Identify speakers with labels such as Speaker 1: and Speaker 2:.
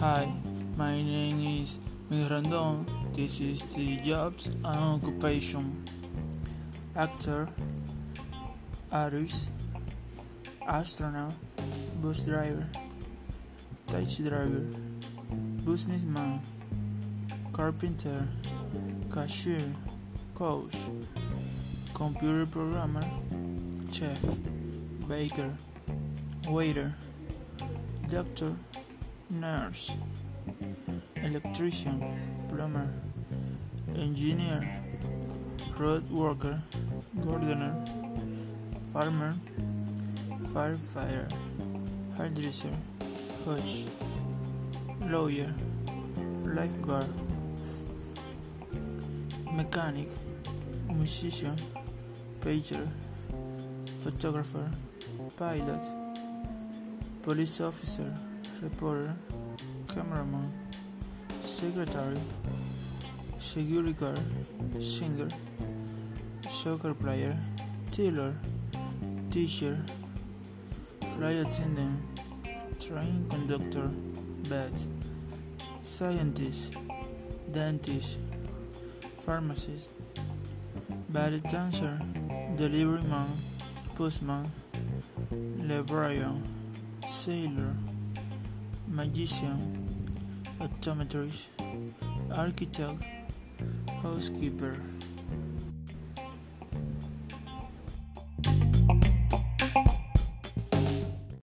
Speaker 1: Hi, my name is Miguel Rondon. This is the jobs and occupation. Actor, artist, astronaut, bus driver, taxi driver, businessman, carpenter, cashier, coach, computer programmer, chef, baker, waiter, doctor, nurse, electrician, plumber, engineer, road worker, gardener, farmer, firefighter, hairdresser, coach, lawyer, lifeguard, mechanic, musician, painter, photographer, pilot, police officer, reporter, cameraman, secretary, security guard, singer, soccer player, tailor, teacher, flight attendant, train conductor, vet, scientist, dentist, pharmacist, ballet dancer, delivery man, postman, librarian, sailor, magician, optometrist, architect, housekeeper.